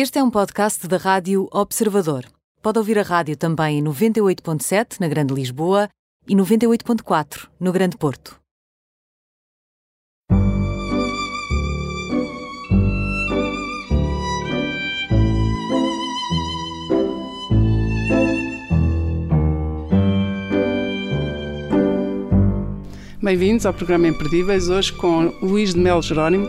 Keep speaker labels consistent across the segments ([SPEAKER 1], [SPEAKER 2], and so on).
[SPEAKER 1] Este é um podcast da Rádio Observador. Pode ouvir a rádio também em 98.7 na Grande Lisboa e 98.4 no Grande Porto.
[SPEAKER 2] Bem-vindos ao programa Imperdíveis, hoje com Luís de Melo Jerónimo,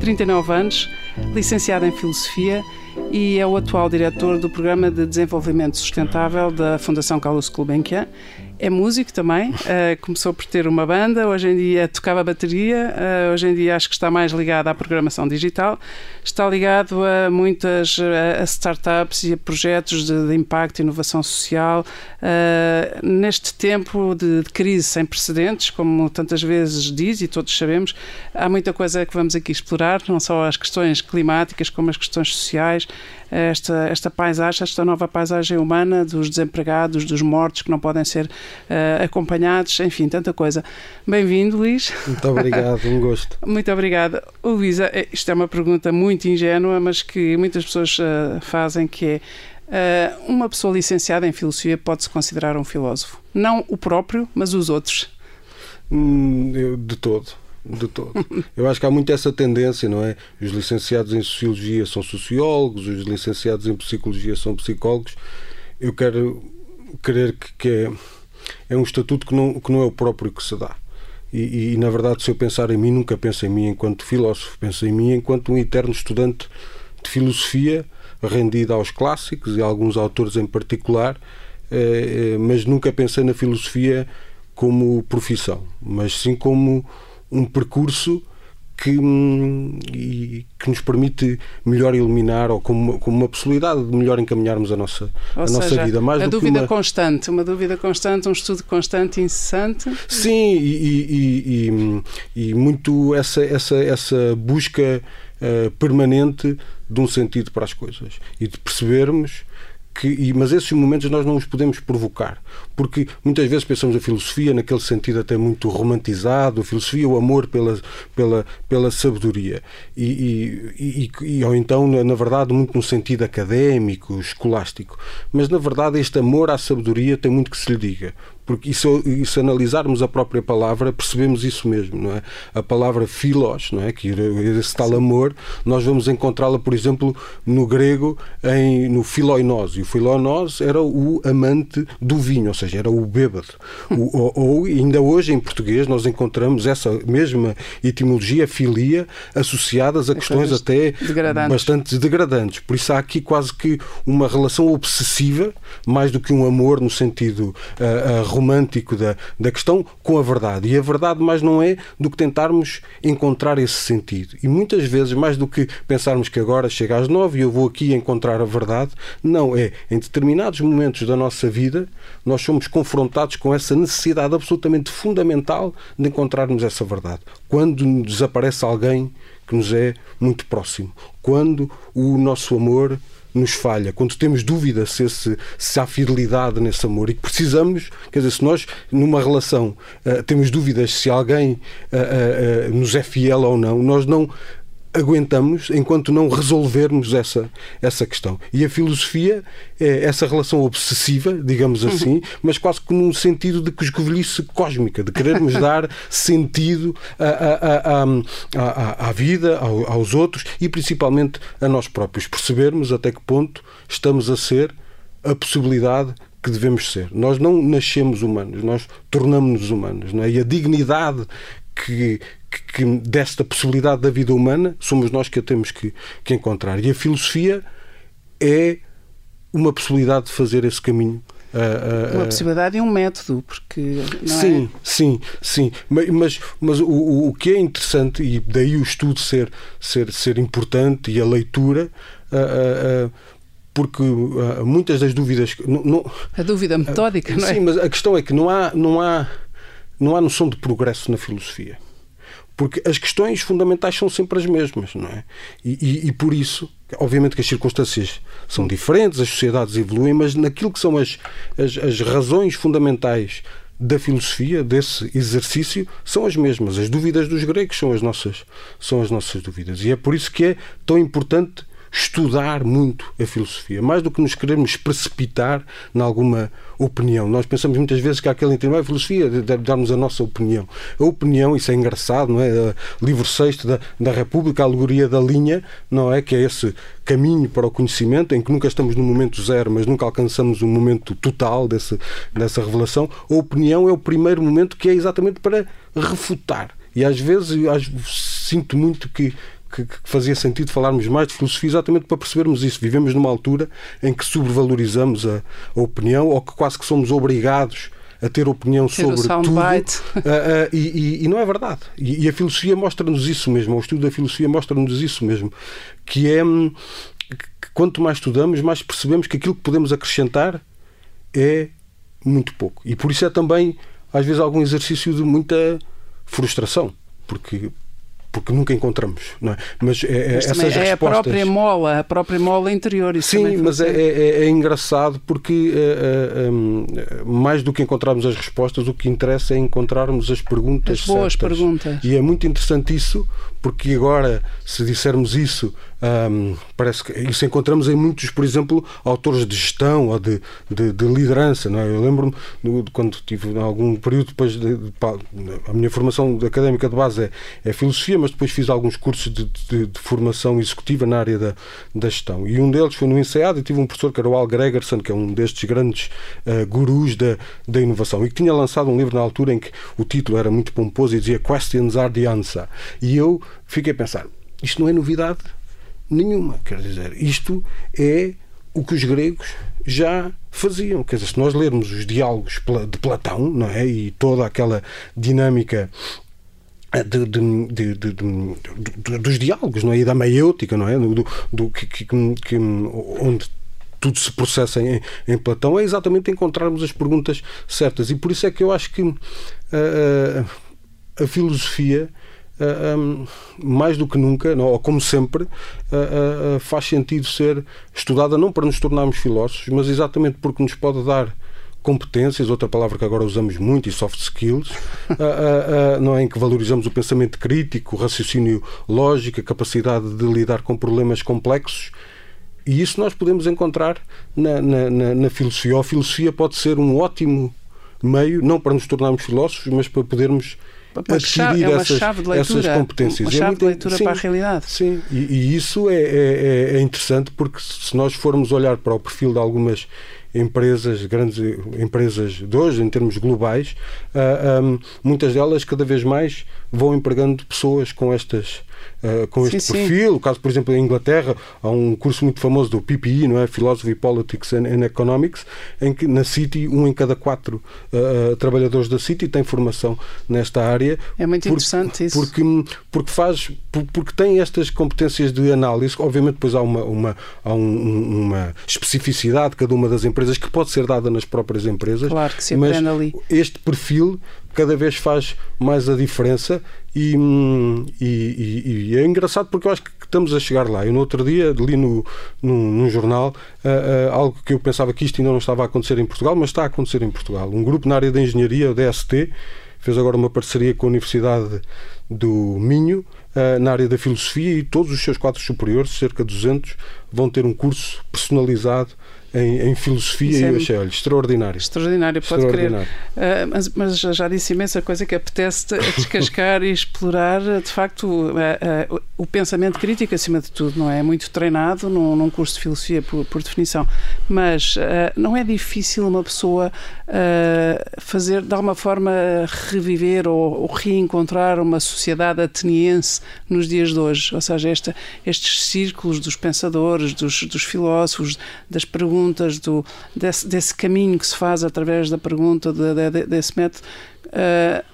[SPEAKER 2] 39 anos, licenciado em Filosofia e é o atual diretor do Programa de Desenvolvimento Sustentável da Fundação Carlos Gulbenkian. É músico também, uh, começou por ter uma banda, hoje em dia tocava bateria, uh, hoje em dia acho que está mais ligado à programação digital, está ligado a muitas a startups e a projetos de, de impacto e inovação social. Uh, neste tempo de, de, crise sem precedentes, como tantas vezes diz e todos sabemos, há muita coisa que vamos aqui explorar, não só as questões climáticas como as questões sociais, esta, esta paisagem, esta nova paisagem humana dos desempregados, dos mortos que não podem ser uh, acompanhados, enfim, tanta coisa. Bem-vindo, Luís.
[SPEAKER 3] Muito obrigado, um gosto.
[SPEAKER 2] Muito obrigada. Luísa, eh, isto é uma pergunta muito ingênua, mas que muitas pessoas uh, fazem, que é uh, uma pessoa licenciada em filosofia pode-se considerar um filósofo? Não o próprio, mas os outros?
[SPEAKER 3] Hum, de todo de todo. Eu acho que há muito essa tendência, não é? Os licenciados em Sociologia são sociólogos, os licenciados em Psicologia são psicólogos. Eu quero crer que, que é, é um estatuto que não, que não é o próprio que se dá. E, e, na verdade, se eu pensar em mim, nunca penso em mim enquanto filósofo, penso em mim enquanto um eterno estudante de filosofia, rendido aos clássicos e a alguns autores em particular, eh, eh, mas nunca pensei na filosofia como profissão, mas sim como um percurso que, hum, que nos permite melhor iluminar ou como, como uma possibilidade de melhor encaminharmos a nossa, a
[SPEAKER 2] seja,
[SPEAKER 3] nossa vida.
[SPEAKER 2] Mais a dúvida uma... constante, uma dúvida constante, um estudo constante, incessante.
[SPEAKER 3] Sim, e, e, e, e muito essa, essa, essa busca uh, permanente de um sentido para as coisas e de percebermos que, mas esses momentos nós não os podemos provocar, porque muitas vezes pensamos a filosofia naquele sentido até muito romantizado, a filosofia, o amor pela, pela, pela sabedoria, e, e, e, ou então, na verdade, muito no sentido académico, escolástico. Mas, na verdade, este amor à sabedoria tem muito que se lhe diga, porque isso, se analisarmos a própria palavra, percebemos isso mesmo, não é? A palavra filos, não é? Que esse tal amor, nós vamos encontrá-la, por exemplo, no grego, em, no filoinós. E o filoinós era o amante do vinho, ou seja, era o bêbado. O, ou, ou, ainda hoje, em português, nós encontramos essa mesma etimologia, filia, associadas a questões até
[SPEAKER 2] degradantes.
[SPEAKER 3] bastante degradantes. Por isso há aqui quase que uma relação obsessiva, mais do que um amor no sentido uh, uh, romântico da, da questão com a verdade. E a verdade mais não é do que tentarmos encontrar esse sentido. E muitas vezes, mais do que pensarmos que agora chega às nove e eu vou aqui encontrar a verdade, não é. Em determinados momentos da nossa vida, nós somos confrontados com essa necessidade absolutamente fundamental de encontrarmos essa verdade. Quando desaparece alguém que nos é muito próximo, quando o nosso amor nos falha, quando temos dúvida se, esse, se há fidelidade nesse amor e que precisamos, quer dizer, se nós numa relação uh, temos dúvidas se alguém uh, uh, nos é fiel ou não, nós não aguentamos enquanto não resolvermos essa, essa questão. E a filosofia é essa relação obsessiva, digamos uhum. assim, mas quase que num sentido de coscovilhice cósmica, de querermos dar sentido à, à, à, vida, aos outros e principalmente a nós próprios. Percebermos até que ponto estamos a ser a possibilidade que devemos ser. Nós não nascemos humanos, nós tornamos-nos humanos. Não é? E a dignidade que, que, que, desta possibilidade da vida humana somos nós que a temos que, que encontrar. E a filosofia é uma possibilidade de fazer esse caminho.
[SPEAKER 2] Uh, uh, uma possibilidade e um método, porque
[SPEAKER 3] sim,
[SPEAKER 2] é?
[SPEAKER 3] sim, sim. Mas, mas o, o que é interessante e daí o estudo ser ser ser importante e a leitura, uh, porque muitas das dúvidas não, não,
[SPEAKER 2] a dúvida metódica, não é?
[SPEAKER 3] Sim, mas a questão é que não há não há não há noção de progresso na filosofia. Porque as questões fundamentais são sempre as mesmas, não é? E, e, e, por isso, obviamente que as circunstâncias são diferentes, as sociedades evoluem, mas naquilo que são as, as, as razões fundamentais da filosofia, desse exercício, são as mesmas. As dúvidas dos gregos são as nossas, são as nossas dúvidas. E é por isso que é tão importante estudar muito a filosofia, mais do que nos queremos precipitar em alguma opinião. Nós pensamos muitas vezes que aquele entendimento, a filosofia deve dar-nos a nossa opinião. A opinião, isso é engraçado, não é? Livro sexto da, da República, a alegoria da linha, não é? Que é esse caminho para o conhecimento, em que nunca estamos no momento zero, mas nunca alcançamos um momento total desse, dessa revelação. A opinião é o primeiro momento que é exatamente para refutar. E às vezes eu, sinto muito que que, que, fazia sentido falarmos mais de filosofia exatamente para percebermos isso. Vivemos numa altura em que sobrevalorizamos a, a opinião ou que quase que somos obrigados a ter opinião ter sobre tudo. Uh, uh, e, e, e, não é verdade. E, e a filosofia mostra-nos isso mesmo, o estudo da filosofia mostra-nos isso mesmo, que é hum, que quanto mais estudamos, mais percebemos que aquilo que podemos acrescentar é muito pouco. E por isso é também, às vezes, algum exercício de muita frustração, porque porque nunca encontramos, não é?
[SPEAKER 2] Mas, é, é mas essas é respostas... a própria mola, a própria mola interior. Isso
[SPEAKER 3] Sim, mas é, é, é, engraçado porque é, é, hum, mais do que encontrarmos as respostas, o que interessa é encontrarmos as perguntas
[SPEAKER 2] as boas
[SPEAKER 3] certas.
[SPEAKER 2] perguntas.
[SPEAKER 3] E é muito interessante isso, porque agora, se dissermos isso, hum, parece que isso encontramos em muitos, por exemplo, autores de gestão ou de, de, de liderança. Não é? Eu lembro-me quando tive algum período depois de, de, a minha formação académica de base é, é filosofia, mas depois fiz alguns cursos de, de, de, formação executiva na área da, da gestão. E um deles foi no INSEAD e tive um professor que era o Al Gregerson, que é um destes grandes uh, gurus da, da inovação, e que tinha lançado um livro na altura em que o título era muito pomposo e dizia Questions are the answer. E eu fiquei a pensar, isto não é novidade nenhuma, quer dizer, isto é o que os gregos já faziam. Quer dizer, se nós lermos os diálogos de Platão, não é? E toda aquela dinâmica de, de, de, dos diálogos não é? e da maiêutica não é do, do que, que, que, onde tudo se processa em, em, Platão é exatamente encontrarmos as perguntas certas e por isso é que eu acho que uh, a filosofia uh, um, mais do que nunca, não, ou como sempre, uh, faz sentido ser estudada não para nos tornarmos filósofos, mas exatamente porque nos pode dar competências, outra palavra que agora usamos muito, e soft skills, uh, uh, uh, não é, em que valorizamos o pensamento crítico, o raciocínio lógico, a capacidade de lidar com problemas complexos. E isso nós podemos encontrar na, na, na, na filosofia. A filosofia pode ser um ótimo meio, não para nos tornarmos filósofos, mas para podermos adquirir é essas, essas competências.
[SPEAKER 2] Uma é chave é muito, de leitura sim, para a realidade.
[SPEAKER 3] Sim, e, e isso é, é, é, interessante porque se nós formos olhar para o perfil de algumas empresas, grandes empresas de hoje, em termos globais, uh, ah, um, muitas delas cada vez mais vão empregando pessoas com estas uh, com este sim, perfil. Sim. O caso, por exemplo, em Inglaterra, há um curso muito famoso do PPE, não é? Philosophy, Politics and, and Economics, em que na City, um em cada quatro uh, trabalhadores da City tem formação nesta área.
[SPEAKER 2] É muito por, interessante isso.
[SPEAKER 3] Porque, porque faz, porque tem estas competências de análise. Obviamente, depois há uma, uma, há um, uma especificidade de cada uma das empresas que pode ser dada nas próprias empresas.
[SPEAKER 2] Claro que se
[SPEAKER 3] mas
[SPEAKER 2] ali.
[SPEAKER 3] Este perfil cada vez faz mais a diferença e, e, e, é engraçado porque eu acho que estamos a chegar lá. Eu no outro dia li no, no, num jornal uh, uh, algo que eu pensava que isto ainda não estava a acontecer em Portugal, mas está a acontecer em Portugal. Um grupo na área da engenharia, o DST, fez agora uma parceria com a Universidade do Minho uh, na área da filosofia e todos os seus quadros superiores, cerca de 200, vão ter um curso personalizado em, em filosofia Isso e é eu achei, olha, extraordinário.
[SPEAKER 2] Extraordinário, pode extraordinário. crer. Uh, mas, mas, já disse imensa coisa que apetece descascar e explorar, de facto, uh, uh, o pensamento crítico acima de tudo, não é? É muito treinado num, num curso de filosofia, por, por definição. Mas não é difícil uma pessoa fazer, de alguma forma, reviver ou, ou, reencontrar uma sociedade ateniense nos dias de hoje. Ou seja, esta, estes círculos dos pensadores, dos, dos filósofos, das perguntas perguntas, do, desse, desse caminho que se faz através da pergunta, de, de, desse método. Uh,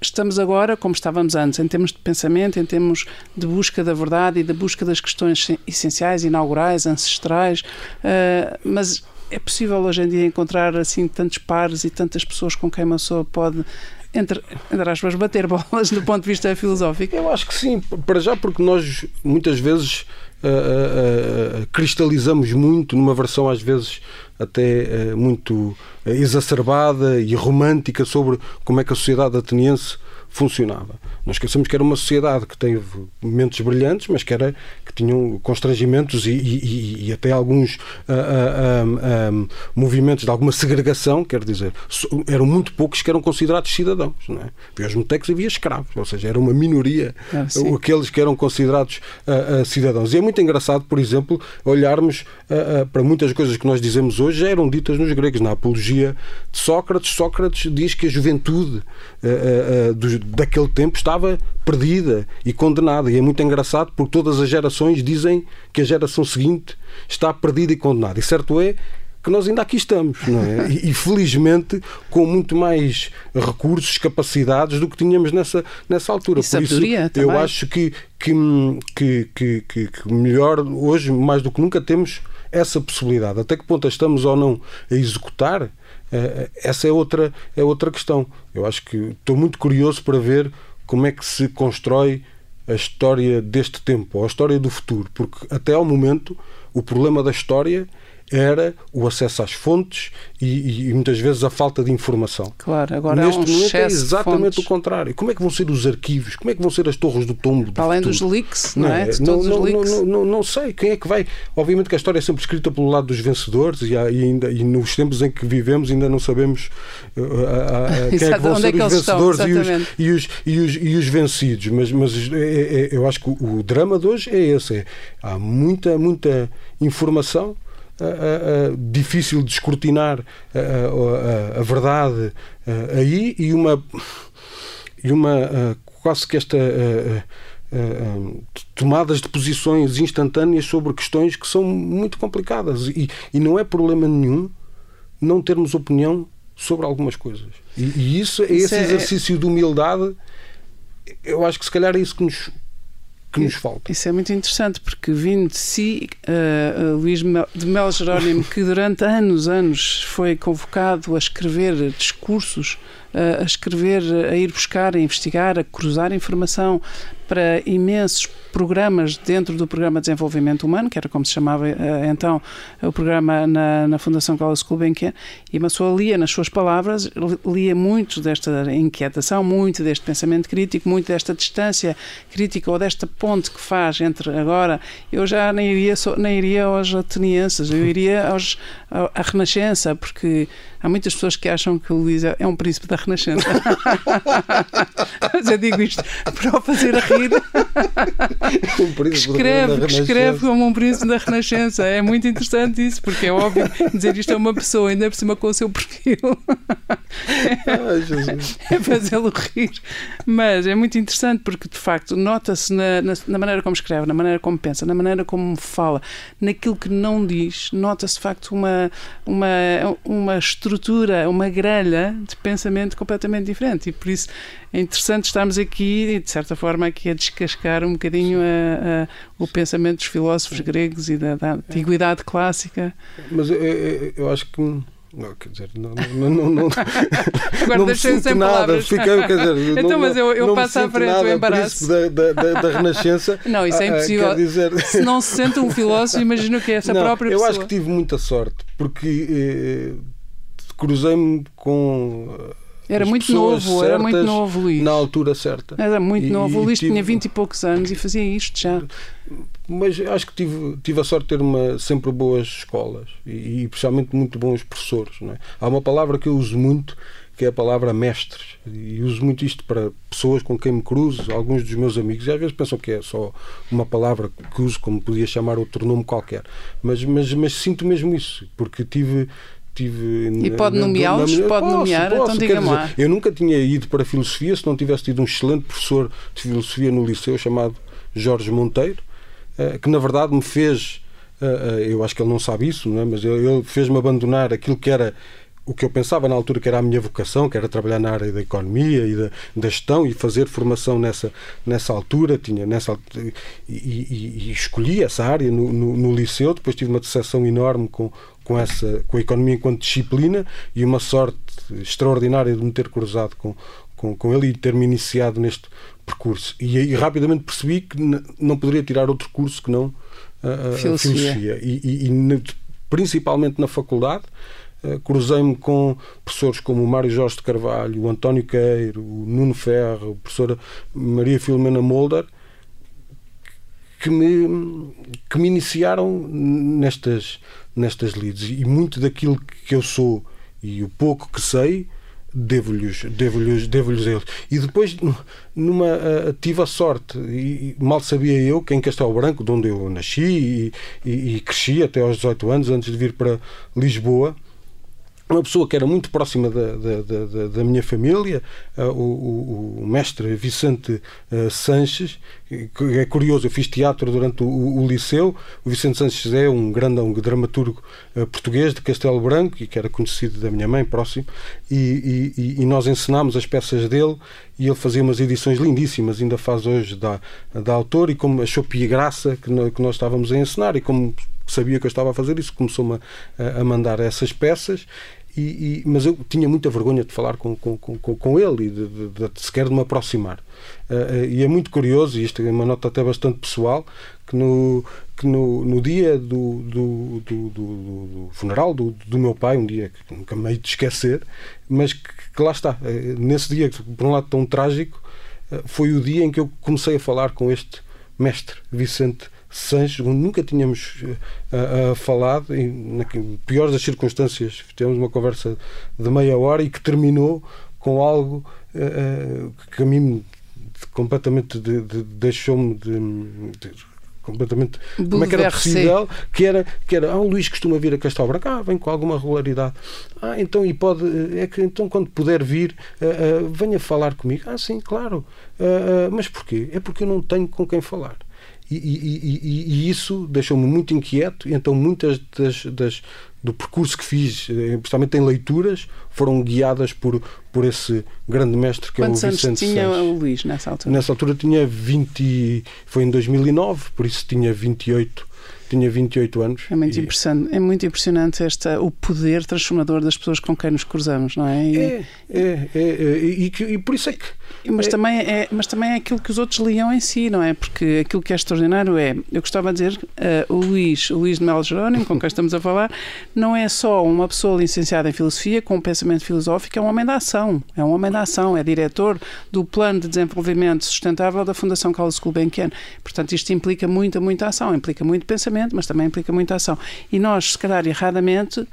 [SPEAKER 2] estamos agora como estávamos antes, em termos de pensamento, em termos de busca da verdade e da busca das questões essenciais, inaugurais, ancestrais, uh, mas é possível hoje em dia encontrar assim tantos pares e tantas pessoas com quem uma pessoa pode entre, entre aspas, bater bolas do ponto de vista filosófico?
[SPEAKER 3] Eu acho que sim, para já porque nós muitas vezes uh, uh, cristalizamos muito numa versão às vezes até muito exacerbada e romântica sobre como é que a sociedade ateniense funcionava. Não esqueçamos que era uma sociedade que teve momentos brilhantes, mas que, era, que tinham constrangimentos e, e, e até alguns uh, uh, uh, movimentos de alguma segregação, quer dizer, eram muito poucos que eram considerados cidadãos. Não é? Havia os motecos havia escravos, ou seja, era uma minoria ah, aqueles que eram considerados cidadãos. E é muito engraçado, por exemplo, olharmos para muitas coisas que nós dizemos hoje já eram ditas nos gregos. Na apologia de Sócrates, Sócrates diz que a juventude daquele tempo estava perdida e condenada. E é muito engraçado porque todas as gerações dizem que a geração seguinte está perdida e condenada. E certo é que nós ainda aqui estamos, não é? E, felizmente com muito mais recursos, capacidades do que tínhamos nessa, nessa altura.
[SPEAKER 2] E Por isso, também.
[SPEAKER 3] eu acho que, que, que, que, que melhor hoje, mais do que nunca, temos essa possibilidade. Até que ponto estamos ou não a executar, eh, essa é outra, é outra questão. Eu acho que estou muito curioso para ver como é que se constrói a história deste tempo, ou a história do futuro, porque até ao momento o problema da história era o acesso às fontes e, e, muitas vezes a falta de informação.
[SPEAKER 2] Claro, agora
[SPEAKER 3] Neste
[SPEAKER 2] é um
[SPEAKER 3] momento é
[SPEAKER 2] exatamente
[SPEAKER 3] o contrário. Como é que vão ser os arquivos? Como é que vão ser as torres do tombo?
[SPEAKER 2] Para além
[SPEAKER 3] futuro?
[SPEAKER 2] dos leaks, não, é? De não, não, leaks.
[SPEAKER 3] Não, não, não, sei. Quem é que vai. Obviamente que a história é sempre escrita pelo lado dos vencedores e, há, e ainda, e nos tempos em que vivemos ainda não sabemos uh, uh, uh, quem é que vão ser é os vencedores e, os, e, os, e, os, e os vencidos. Mas, mas é, é, eu acho que o, o drama de hoje é esse. É, há muita, muita informação uh, difícil de escrutinar a, verdade aí e uma, e uma quase que esta tomadas de posições instantâneas sobre questões que são muito complicadas e, e não é problema nenhum não termos opinião sobre algumas coisas. E, e isso, esse isso é... exercício de humildade, eu acho que se calhar é isso que nos, que nos falta.
[SPEAKER 2] Isso é muito interessante, porque vindo de si, uh, Luís de Mel Jerónimo, que durante anos, anos foi convocado a escrever discursos a escrever, a ir buscar, a investigar, a cruzar informação para imensos programas dentro do Programa de Desenvolvimento Humano, que era como se chamava uh, então o programa na, na Fundação Carlos Gulbenkian, e uma pessoa lia nas suas palavras, lia muito desta inquietação, muito deste pensamento crítico, muito desta distância crítica ou desta ponte que faz entre agora, eu já nem iria, nem iria aos atenienses, eu iria aos, à Renascença, porque há muitas pessoas que acham que o Luís é um príncipe da Renascença. Mas eu digo isto para o fazer a rir.
[SPEAKER 3] Um
[SPEAKER 2] que escreve, que escreve como um príncipe da Renascença. É muito interessante isso, porque é óbvio dizer isto a uma pessoa, ainda por cima com o seu perfil. É, é fazê-lo rir. Mas é muito interessante porque, de facto, nota-se na, na, na, maneira como escreve, na maneira como pensa, na maneira como fala, naquilo que não diz, nota-se, de facto, uma, uma, uma estrutura, uma grelha de pensamento completamente diferente. E por isso é interessante estarmos aqui, de certa forma, aqui a descascar um bocadinho a, a, o pensamento dos filósofos gregos e da, da antiguidade clássica.
[SPEAKER 3] Mas eu, eu, eu acho que não, quer dizer, não, não, não, não,
[SPEAKER 2] Agora
[SPEAKER 3] não
[SPEAKER 2] me sinto
[SPEAKER 3] nada.
[SPEAKER 2] Palavras.
[SPEAKER 3] Fiquei, quer dizer,
[SPEAKER 2] então,
[SPEAKER 3] não,
[SPEAKER 2] mas eu, eu passo à frente o embaraço.
[SPEAKER 3] Da, da, da, Renascença.
[SPEAKER 2] Não, isso é ah, impossível.
[SPEAKER 3] dizer...
[SPEAKER 2] Se não se sente um filósofo, imagino que é essa
[SPEAKER 3] não,
[SPEAKER 2] própria
[SPEAKER 3] eu
[SPEAKER 2] pessoa.
[SPEAKER 3] Eu acho que tive muita sorte, porque eh, cruzei-me com
[SPEAKER 2] era muito novo, era muito novo, Luís.
[SPEAKER 3] Na altura certa.
[SPEAKER 2] Era muito e, novo. O Luís tive... tinha 20 e poucos anos e fazia isto já.
[SPEAKER 3] Mas acho que tive, tive a sorte de ter uma, sempre boas escolas e, e principalmente muito bons professores. É? Há uma palavra que eu uso muito que é a palavra mestres. E uso muito isto para pessoas com quem me cruzo, alguns dos meus amigos, e às vezes pensam que é só uma palavra que uso, como podia chamar outro nome qualquer. Mas, mas, mas sinto mesmo isso, porque tive tive.
[SPEAKER 2] E pode nomeá-los? Pode posso, nomear?
[SPEAKER 3] Posso,
[SPEAKER 2] então diga-me lá.
[SPEAKER 3] Eu nunca tinha ido para a filosofia se não tivesse tido um excelente professor de filosofia no liceu chamado Jorge Monteiro, eh, que na verdade me fez. Eh, eh, eu acho que ele não sabe isso, não é? mas ele fez-me abandonar aquilo que era o que eu pensava na altura que era a minha vocação, que era trabalhar na área da economia e da, da gestão e fazer formação nessa, nessa altura, tinha nessa e, e, e escolhi essa área no, no, no, liceu, depois tive uma decepção enorme com, com, essa, com a economia enquanto disciplina e uma sorte extraordinária de me ter cruzado com, com, com ele e ter-me iniciado neste percurso. E aí rapidamente percebi que não poderia tirar outro curso que não a, a filosofia. filosofia. E, e, e, principalmente na faculdade, cruzei-me com professores como o Mário Jorge de Carvalho, o António Queiro, o Nuno Ferro, a professora Maria Filomena Molder, que me, que me iniciaram nestas, nestas lides. E muito daquilo que eu sou e o pouco que sei devo-lhes devo-lhes devo-lhes eles e depois numa uh, tive a sorte e, mal sabia eu que em Castelo Branco de onde eu nasci e, e, e, cresci até aos 18 anos antes de vir para Lisboa uma pessoa que era muito próxima da, da, da, da minha família, uh, o, o, mestre Vicente uh, Sanches, que é curioso, eu fiz teatro durante o, o, liceu, o Vicente Sanches é um grande dramaturgo uh, português de Castelo Branco e que era conhecido da minha mãe, próximo, e, e, e, nós ensinámos as peças dele e ele fazia umas edições lindíssimas, ainda faz hoje da, da autor, e como achou pia graça que, que nós estávamos a ensinar, e como sabia que eu estava a fazer isso, começou-me a, a mandar essas peças e, e, mas eu tinha muita vergonha de falar com, com, com, com ele e de, de, de, sequer de me aproximar. Uh, e é muito curioso, e isto é uma nota até bastante pessoal, que no, que no, no dia do, do, do, do funeral do, do, meu pai, um dia que nunca me hei de esquecer, mas que, que lá está, uh, nesse dia, por um lado tão trágico, uh, foi o dia em que eu comecei a falar com este mestre, Vicente Sanches, nunca tínhamos uh, uh, falado, e na pior das circunstâncias, tivemos uma conversa de meia hora e que terminou com algo uh, que a mim completamente de, de, deixou-me de, de completamente como é que era possível? Que era, que era ah, o Luís costuma vir a Castelo Branco ah, vem com alguma regularidade. Ah, então e pode é que então quando puder vir venha falar comigo. Ah sim, claro. Uh, mas porquê? é porque eu não tenho com quem falar e, e, e, e isso deixou-me muito inquieto, e então muitas das, das, do percurso que fiz, eh, principalmente em leituras, foram guiadas por, por esse grande mestre que
[SPEAKER 2] Quantos
[SPEAKER 3] é o Vicente
[SPEAKER 2] anos tinha
[SPEAKER 3] Sanches.
[SPEAKER 2] o Luís nessa altura?
[SPEAKER 3] Nessa altura tinha 20, foi em 2009, por isso tinha 28 tinha 28 anos.
[SPEAKER 2] É muito, e... impressionante, é muito impressionante esta, o poder transformador das pessoas com quem nos cruzamos, não é?
[SPEAKER 3] E... É, é, é, é e, e, por isso é que.
[SPEAKER 2] Mas, é... Também é, mas também é aquilo que os outros liam em si, não é? Porque aquilo que é extraordinário é, eu gostava de dizer, uh, o Luís, o Luís de Melo Jerónimo, com quem estamos a falar, não é só uma pessoa licenciada em filosofia com um pensamento filosófico, é um homem da ação. É um homem da ação, é diretor do Plano de Desenvolvimento Sustentável da Fundação Carlos Gulbenkian. Portanto, isto implica muita, muita ação, implica muito pensamento pensamento, mas também implica muita ação. E nós, se calhar erradamente, uh,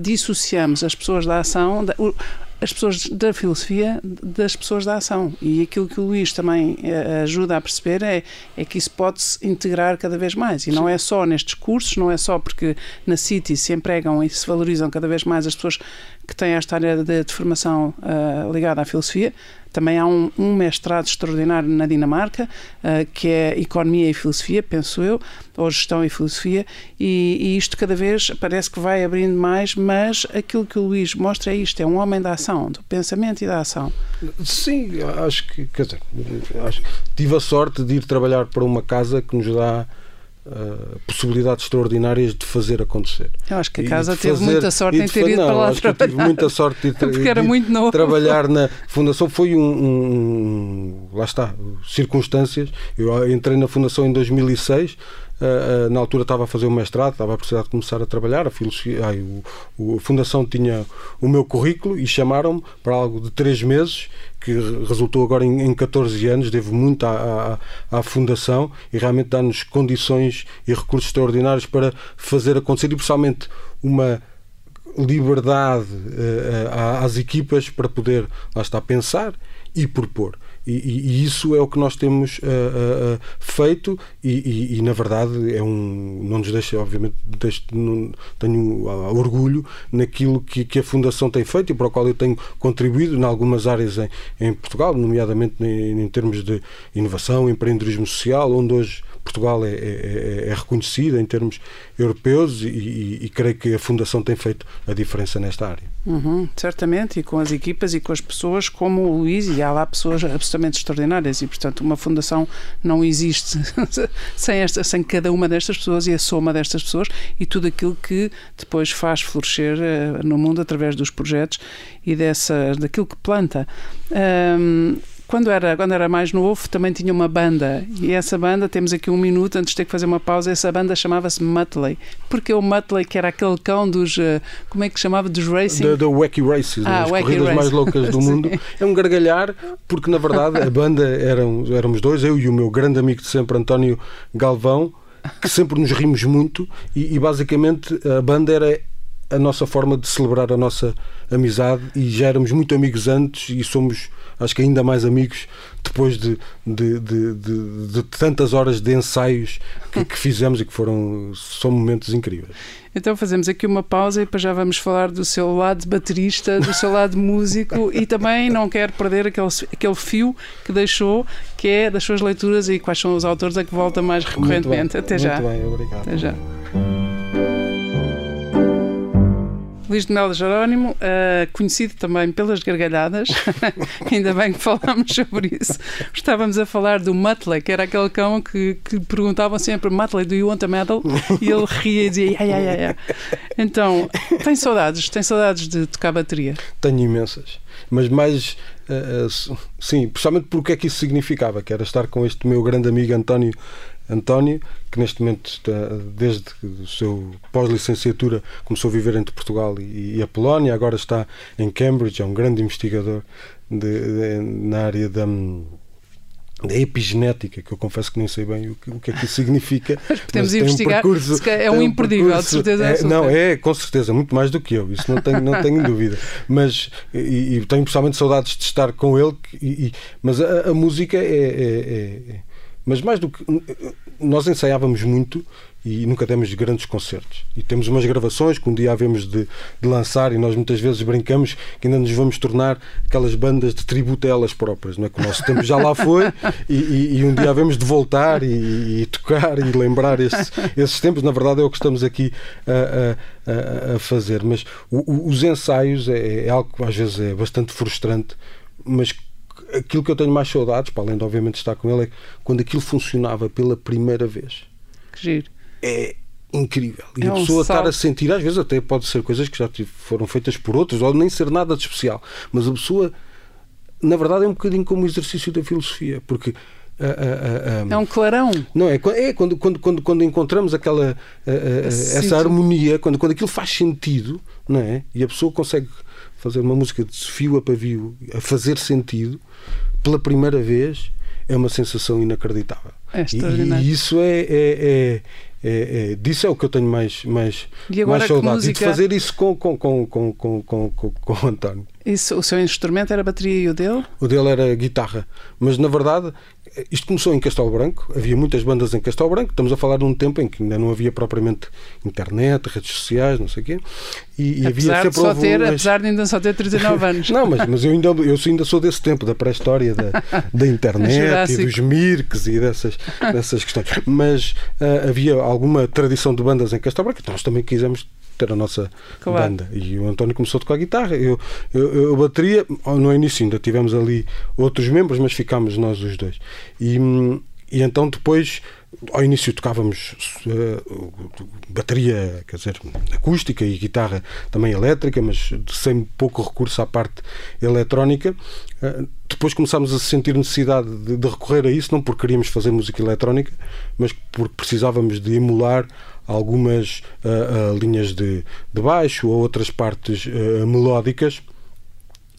[SPEAKER 2] dissociamos as pessoas da ação, da, as pessoas da filosofia das pessoas da ação. E aquilo que o Luís também uh, ajuda a perceber é, é que isso pode-se integrar cada vez mais. E não é só nestes cursos, não é só porque na City se empregam e se valorizam cada vez mais as pessoas que têm esta área de, de formação uh, ligada à filosofia, também há um, um mestrado extraordinário na Dinamarca, uh, que é Economia e Filosofia, penso eu, ou Gestão e Filosofia, e, e, isto cada vez parece que vai abrindo mais, mas aquilo que o Luís mostra é isto: é um homem da ação, do pensamento e da ação.
[SPEAKER 3] Sim, acho que, quer dizer, acho, tive a sorte de ir trabalhar para uma casa que nos dá Uh, possibilidades extraordinárias de fazer acontecer.
[SPEAKER 2] Eu acho que a casa teve fazer, muita sorte em ter ido não, para lá trabalhar.
[SPEAKER 3] Tive muita sorte de,
[SPEAKER 2] Porque era
[SPEAKER 3] de,
[SPEAKER 2] muito novo.
[SPEAKER 3] trabalhar na Fundação. Foi um, um, Lá está, circunstâncias. Eu entrei na Fundação em 2006. Uh, uh, na altura estava a fazer o mestrado, estava a precisar de começar a trabalhar. A, filosofia, ai, o, o, a Fundação tinha o meu currículo e chamaram-me para algo de três meses que resultou agora em, em 14 anos, devo muito à, à, à Fundação e realmente dá-nos condições e recursos extraordinários para fazer acontecer e, principalmente, uma liberdade uh, às equipas para poder, lá está, pensar e propor. E, e, isso é o que nós temos uh, uh, feito e, e, na verdade é um não nos deixa obviamente não, tenho orgulho naquilo que, que, a fundação tem feito e para o qual eu tenho contribuído em algumas áreas em, em Portugal nomeadamente em, em termos de inovação empreendedorismo social onde hoje Portugal é, é, é, é reconhecido em termos europeus e, e, e, creio que a Fundação tem feito a diferença nesta área.
[SPEAKER 2] Uhum, certamente, e com as equipas e com as pessoas como o Luís, e há lá pessoas absolutamente extraordinárias, e portanto uma fundação não existe sem, esta, sem cada uma destas pessoas e a soma destas pessoas e tudo aquilo que depois faz florescer uh, no mundo através dos projetos e dessa, daquilo que planta. Um, quando era, quando era mais novo, também tinha uma banda. E essa banda, temos aqui um minuto antes de ter que fazer uma pausa, essa banda chamava-se Muttley. Porque o Muttley, que era aquele cão dos. eh, Como é que chamava? Dos racing?
[SPEAKER 3] Da, da Wacky Races,
[SPEAKER 2] Ah,
[SPEAKER 3] as
[SPEAKER 2] Wacky
[SPEAKER 3] corridas mais
[SPEAKER 2] Races.
[SPEAKER 3] loucas do mundo. É um gargalhar, porque na verdade a banda eram, éramos dois, eu e o meu grande amigo de sempre, António Galvão, que sempre nos rimos muito e, e basicamente a banda era a nossa forma de celebrar a nossa amizade e já éramos muito amigos antes e somos, acho que ainda mais amigos depois de, de, de, de- de tantas horas de ensaios que, que fizemos e que foram são momentos incríveis.
[SPEAKER 2] Então fazemos aqui uma pausa e depois já vamos falar do seu lado baterista, do seu lado músico e também não quero perder aquele, aquele fio que deixou, que é das suas leituras e quais são os autores a que volta mais recorrentemente.
[SPEAKER 3] Bem,
[SPEAKER 2] Até já.
[SPEAKER 3] Muito bem, obrigado.
[SPEAKER 2] Até já. Luís de Melo Jerónimo, eh, conhecido também pelas gargalhadas, ainda bem que falámos sobre isso. Estávamos a falar do Muttley, que era aquele cão que, que perguntavam sempre Muttley, do you want a medal? E ele ria e dizia, ai, ai, ai, ai. Então, tem saudades, tem saudades de tocar bateria.
[SPEAKER 3] Tenho imensas. Mas mais, eh, s- sim, principalmente porque é que isso significava, que era estar com este meu grande amigo António, António que neste momento, está, desde o seu pós-licenciatura, começou a viver entre Portugal e, e a Polónia, agora está em Cambridge, é um grande investigador de- de- na área da, da epigenética, que eu confesso que nem sei bem o que, o que é que isso significa.
[SPEAKER 2] podemos
[SPEAKER 3] mas
[SPEAKER 2] investigar, se calhar é um
[SPEAKER 3] tem
[SPEAKER 2] imperdível, de certeza
[SPEAKER 3] é. Não, é com certeza, muito mais do que eu, isso não tenho, não tenho dúvida. Mas e, e tenho pessoalmente saudades de estar com ele, e, e- mas a, a música é, é- é- Mas mais do que. Nós ensaiávamos muito e nunca demos grandes concertos. E temos umas gravações que um dia havemos de, de lançar e nós muitas vezes brincamos que ainda nos vamos tornar aquelas bandas de tributo a elas próprias, não é? Que o nosso tempo já lá foi e, e- e um dia havemos de voltar e, e tocar e lembrar esses, esses tempos. Na verdade é o que estamos aqui a, a- a- fazer. Mas o- o- os ensaios é, é algo que às vezes é bastante frustrante, mas aquilo que eu tenho mais saudades, para além de obviamente estar com ele, é quando aquilo funcionava pela primeira vez
[SPEAKER 2] Que giro.
[SPEAKER 3] é incrível. E
[SPEAKER 2] É
[SPEAKER 3] a
[SPEAKER 2] um
[SPEAKER 3] pessoa estar
[SPEAKER 2] salto.
[SPEAKER 3] a sentir, às vezes até pode ser coisas que já foram feitas por outros, ou nem ser nada de especial, mas a pessoa, na verdade, é um bocadinho como o exercício da filosofia, porque. Ah, ah, ah,
[SPEAKER 2] É um clarão.
[SPEAKER 3] não, é, é quando, quando, quando, quando encontramos aquela essa harmonia, quando, quando aquilo faz sentido, não é? E a pessoa consegue fazer uma música de fio a pavio, a fazer sentido, pela primeira vez, é uma sensação inacreditável.
[SPEAKER 2] É
[SPEAKER 3] E-. E, isso é, é, é, é- é- disso é o que eu tenho mais, mais,
[SPEAKER 2] E
[SPEAKER 3] mais
[SPEAKER 2] que
[SPEAKER 3] saudades. E de
[SPEAKER 2] música-
[SPEAKER 3] fazer isso com, com, com, com, com, com, com, o António.
[SPEAKER 2] Isso, o seu instrumento era a bateria e o dele?
[SPEAKER 3] O dele era guitarra. Mas na verdade, isto começou em Castelo Branco. Havia muitas bandas em Castelo Branco. Estamos a falar de um tempo em que ainda não havia propriamente internet, redes sociais, não sei o quê. E, e havia
[SPEAKER 2] apesar, de
[SPEAKER 3] sempre
[SPEAKER 2] só ter,
[SPEAKER 3] umas-
[SPEAKER 2] apesar de ainda só ter 39 anos.
[SPEAKER 3] Não, mas, mas eu, ainda, eu ainda sou desse tempo, da pré-história da, da internet e dos Mirks e dessas, dessas questões. Mas ah, havia alguma tradição de bandas em Castelo Branco, então nós também quisemos ter a nossa
[SPEAKER 2] Claro.
[SPEAKER 3] banda. E o António começou a tocar guitarra. Eu, eu, eu bateria, no início ainda tivemos ali outros membros, mas ficámos nós os dois. E, hum, e então depois, ao início tocávamos eh, bateria, quer dizer, acústica e guitarra também elétrica, mas sem pouco recurso à parte eletrónica. Eh, depois começámos a sentir necessidade de, de recorrer a isso, não porque queríamos fazer música eletrónica, mas porque precisávamos de emular algumas ah, linhas de, de baixo ou outras partes melódicas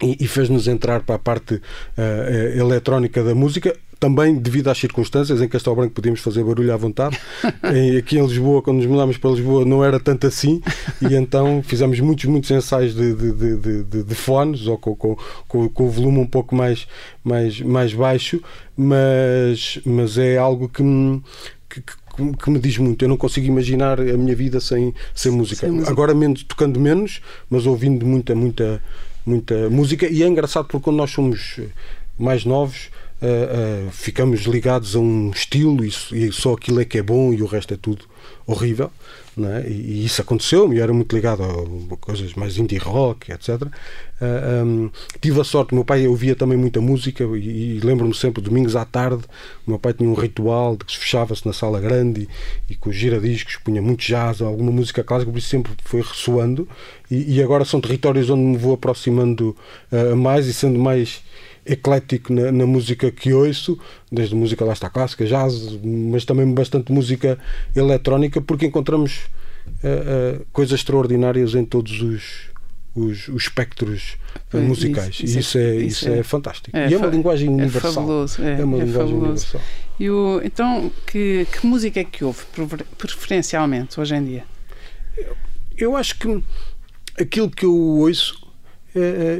[SPEAKER 3] e, fez-nos entrar para a parte eh, eletrónica da música. Também devido às circunstâncias em Castelo Branco podíamos fazer barulho à vontade. Aqui em Lisboa, quando nos mudámos para Lisboa, não era tanto assim. E então fizemos muitos, muitos ensaios de, de, de, de- de- fones, ou com, com, com, com o volume um pouco mais, mais, mais baixo, mas, mas é algo que me, que, que- que me diz muito. Eu não consigo imaginar a minha vida sem, sem música.
[SPEAKER 2] Sem música.
[SPEAKER 3] Agora menos, tocando menos, mas ouvindo muita, muita, muita música. E é engraçado porque quando nós somos mais novos. Ah, ah, ficamos ligados a um estilo e, e só aquilo é que é bom e o resto é tudo horrível é? e, e isso aconteceu-me eu era muito ligado a coisas mais indie rock etc Ah, hum, tive a sorte, meu pai ouvia também muita música e, e lembro-me sempre, domingos à tarde o meu pai tinha um ritual de que se fechava-se na sala grande e, e com os giradiscos punha muito jazz, alguma música clássica por isso sempre foi ressoando e, e agora são territórios onde me vou aproximando ah, mais e sendo mais eclético na, na, música que ouço, desde música lá está clássica, jazz, mas também bastante música eletrónica, porque encontramos uh, uh, coisas extraordinárias em todos os, os, os espectros musicais. Isso, isso, e isso, é, isso é, é fantástico. É, e é uma linguagem universal. É
[SPEAKER 2] fabuloso. É,
[SPEAKER 3] é uma linguagem
[SPEAKER 2] fabuloso.
[SPEAKER 3] universal.
[SPEAKER 2] E o, então, que, que música é que houve preferencialmente hoje em dia?
[SPEAKER 3] Eu, eu acho que aquilo que eu ouço,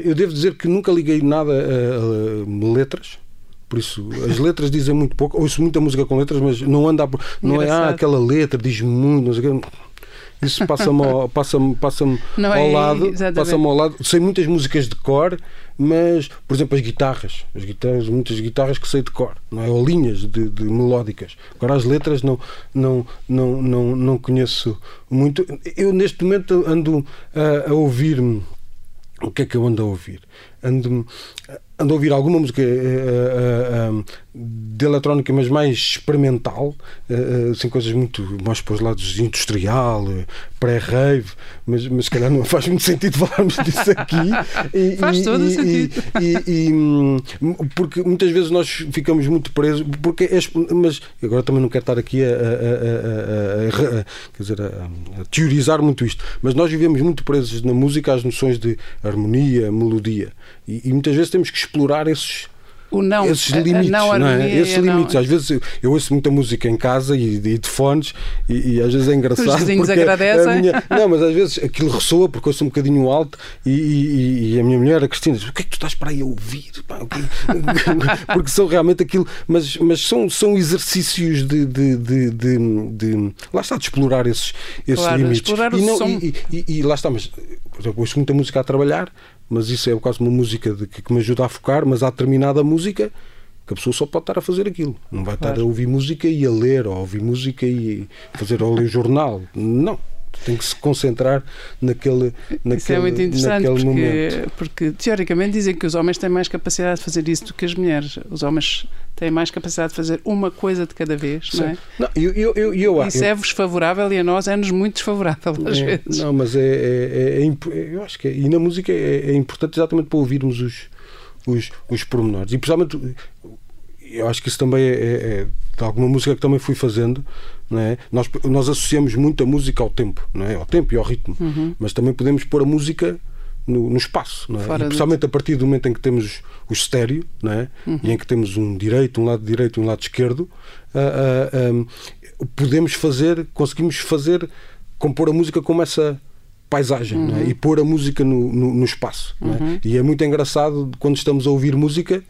[SPEAKER 3] eu devo dizer que nunca liguei nada a, a letras. Por isso, as letras dizem muito pouco. Ouço muita música com letras, mas não anda. Não é ah, aquela letra, diz muito, não sei o quê isso passa-me ao, passa passa ao é, lado. Passa-me ao lado. Sei muitas músicas de cor, mas, por exemplo, as guitarras. As guitarras, muitas guitarras que sei de cor, não é? Ou linhas de, de melódicas. Agora as letras não, não, não, não, não conheço muito. Eu neste momento ando a, a ouvir-me. O que é que eu ando a ouvir? Ando ando a ouvir alguma música uh, uh, de eletrónica, mas mais experimental, assim, coisas muito mais para os lados industrial, pré-rave, mas, mas se calhar não faz muito sentido falarmos disso aqui.
[SPEAKER 2] E, faz e, todo
[SPEAKER 3] e,
[SPEAKER 2] sentido.
[SPEAKER 3] E, hum, porque muitas vezes nós ficamos muito presos, porque é, mas agora também não quero estar aqui a, a, a, a quer dizer, a, teorizar muito isto, mas nós vivemos muito presos na música às noções de harmonia, melodia, e muitas vezes temos que explorar esses
[SPEAKER 2] o não,
[SPEAKER 3] esses limites,
[SPEAKER 2] não,
[SPEAKER 3] não é? Esses limites. Não. Às vezes eu, eu, ouço muita música em casa e, e de fones e, e, às vezes é engraçado. Os
[SPEAKER 2] vizinhos agradecem.
[SPEAKER 3] Minha, não, mas às vezes aquilo ressoa porque eu sou um bocadinho alto e, e, a minha mulher, a Cristina, diz: O que é que tu estás para aí a ouvir? porque são realmente aquilo, mas, mas são, são exercícios de, de, de, de, lá está, de explorar esses, esses
[SPEAKER 2] claro,
[SPEAKER 3] limites.
[SPEAKER 2] Explorar
[SPEAKER 3] e,
[SPEAKER 2] não, som...
[SPEAKER 3] e, lá está, mas exemplo, ouço muita música a trabalhar mas isso é quase uma música de, que, que, me ajuda a focar, mas há determinada música que a pessoa só pode estar a fazer aquilo. Não vai claro. estar a ouvir música e a ler, ou a ouvir música e fazer ou ler jornal. Não. Tem que se concentrar naquele, naquele,
[SPEAKER 2] isso é muito interessante porque,
[SPEAKER 3] momento.
[SPEAKER 2] porque teoricamente dizem que os homens têm mais capacidade de fazer isso do que as mulheres. Os homens têm mais capacidade de fazer uma coisa de cada vez, Sim. não é?
[SPEAKER 3] Não, eu, eu, eu,
[SPEAKER 2] Isso é-vos favorável e a nós é-nos muito desfavorável às
[SPEAKER 3] é,
[SPEAKER 2] vezes.
[SPEAKER 3] Não, mas é, é, é, é, eu acho que é, e na música é, é importante exatamente para ouvirmos os, os, os pormenores. E principalmente eu acho que isso também é, de alguma música que também fui fazendo. É? nós, nós associamos muito a música ao tempo, não é? ao tempo e ao ritmo,
[SPEAKER 2] uhum.
[SPEAKER 3] mas também podemos pôr a música no, no espaço, não é? e principalmente a partir do momento em que temos o estéreo não é? Uhum. e em que temos um direito, um lado direito e um lado esquerdo, uh, uh, um, podemos fazer, conseguimos fazer, compor a música como essa paisagem uhum. é? e pôr a música no, no, no espaço. É?
[SPEAKER 2] Uhum.
[SPEAKER 3] E é muito engraçado quando estamos a ouvir música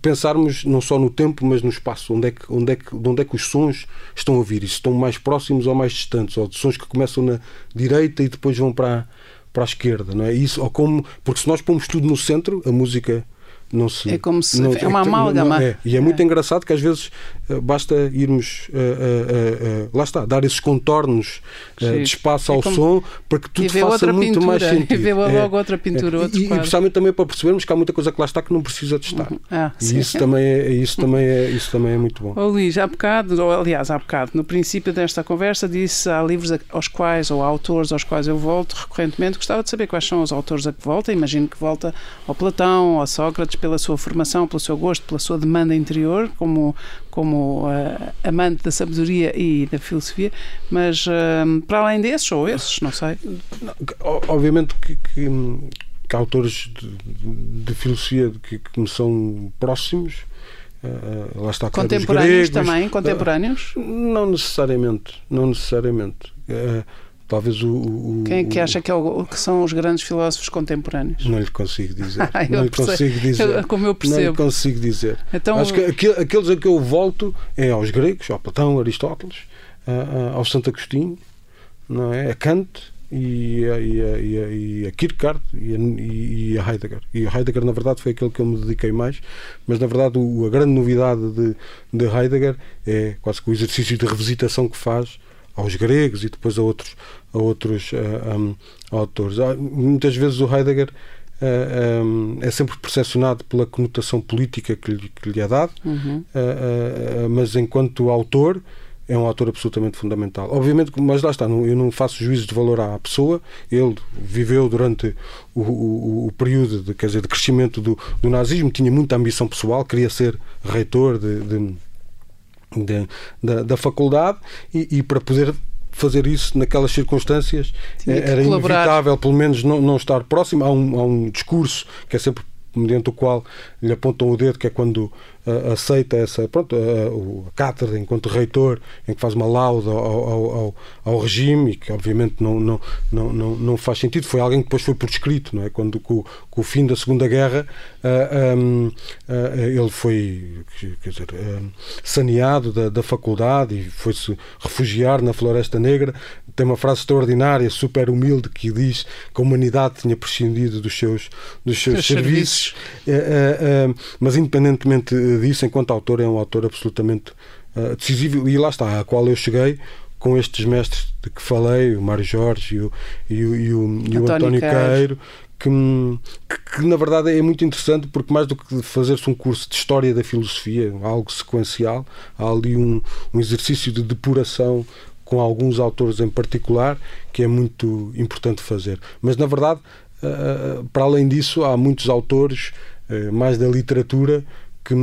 [SPEAKER 3] pensarmos não só no tempo, mas no espaço, onde é que, onde é que, de onde é que os sons estão a ouvir, e se estão mais próximos ou mais distantes, ou de sons que começam na direita e depois vão para, para a esquerda, não é? Isso, ou como, porque se nós pomos tudo no centro, a música não se.
[SPEAKER 2] É como se. Não, é uma amálgama.
[SPEAKER 3] É, e é muito é. engraçado que às vezes uh, basta irmos. Uh, uh, lá está, dar esses contornos de espaço é ao som para que tudo faça muito
[SPEAKER 2] pintura,
[SPEAKER 3] mais sentido. E
[SPEAKER 2] vê logo é, outra pintura. Outro
[SPEAKER 3] e, e, principalmente também para percebermos que há muita coisa que lá está que não precisa de estar.
[SPEAKER 2] Uhum. Ah,
[SPEAKER 3] e isso também, é, isso, também é, isso também é muito bom.
[SPEAKER 2] Oh, Luís, há bocado, ou aliás, há bocado, no princípio desta conversa, disse há livros aos quais, ou há autores aos quais eu volto recorrentemente. Gostava de saber quais são os autores a que volta. Imagino que volta ao Platão, ao Sócrates, pela sua formação pelo seu gosto, pela sua demanda interior, como, como uh, amante da sabedoria e da filosofia, mas uh, para além desses, ou esses, não sei.
[SPEAKER 3] Obviamente que, que, que autores de, de filosofia que, que me são próximos. Uh, lá está,
[SPEAKER 2] contemporâneos também, contemporâneos?
[SPEAKER 3] não necessariamente, não necessariamente. Talvez o, o
[SPEAKER 2] Quem é que acha que, é o, que, são os grandes filósofos contemporâneos?
[SPEAKER 3] Não lhe consigo dizer. não lhe consigo dizer.
[SPEAKER 2] Eu, como eu percebo.
[SPEAKER 3] Não lhe consigo dizer. Então, Acho que aqueles a que eu volto é aos gregos, ao Platão, Aristóteles, ao Santo Agostinho, não é? a Kant e a, e a, e a, e a Kierkegaard e a, e a Heidegger. E a Heidegger, na verdade, foi aquele que eu me dediquei mais, mas na verdade o, a grande novidade de, de Heidegger é quase que o exercício de revisitação que faz aos gregos e depois a outros, a outros uh, eh, um, autores. Muitas vezes o Heidegger uh, eh, um, é sempre percepcionado pela conotação política que lhe, que lhe é dado,
[SPEAKER 2] uhum.
[SPEAKER 3] uh, mas enquanto autor é um autor absolutamente fundamental. Obviamente, mas lá está, eu não faço juízo de valor à pessoa. Ele viveu durante o, o, o período de, quer dizer, de crescimento do, do, nazismo, tinha muita ambição pessoal, queria ser reitor de, de da, da, faculdade e, e para poder fazer isso naquelas circunstâncias era inevitável, pelo menos não, não estar próximo. Há um, há um discurso que é sempre mediante o qual lhe apontam o dedo, que é quando uh, aceita essa pronto, uh, a cátedra enquanto reitor, em que faz uma lauda ao, ao, ao, ao, regime e que obviamente não, não, não, não, não faz sentido. Foi alguém que depois foi por escrito, não é? quando com, com o fim da Segunda Guerra uh, um, ele foi quer dizer, saneado da, da faculdade e foi-se refugiar na Floresta Negra. Tem uma frase extraordinária, super humilde, que diz que a humanidade tinha prescindido dos seus, dos seus serviços, serviços. mas independentemente disso, enquanto autor, é um autor absolutamente decisivo e lá está, a qual eu cheguei com estes mestres de que falei, o Mário Jorge e o, e o, e o, e o António, Queiro, que, que, que, na verdade é muito interessante porque mais do que fazer-se um curso de História da Filosofia, algo sequencial, há ali um, um exercício de depuração com alguns autores em particular que é muito importante fazer. Mas na verdade, para além disso, há muitos autores uh, mais da literatura que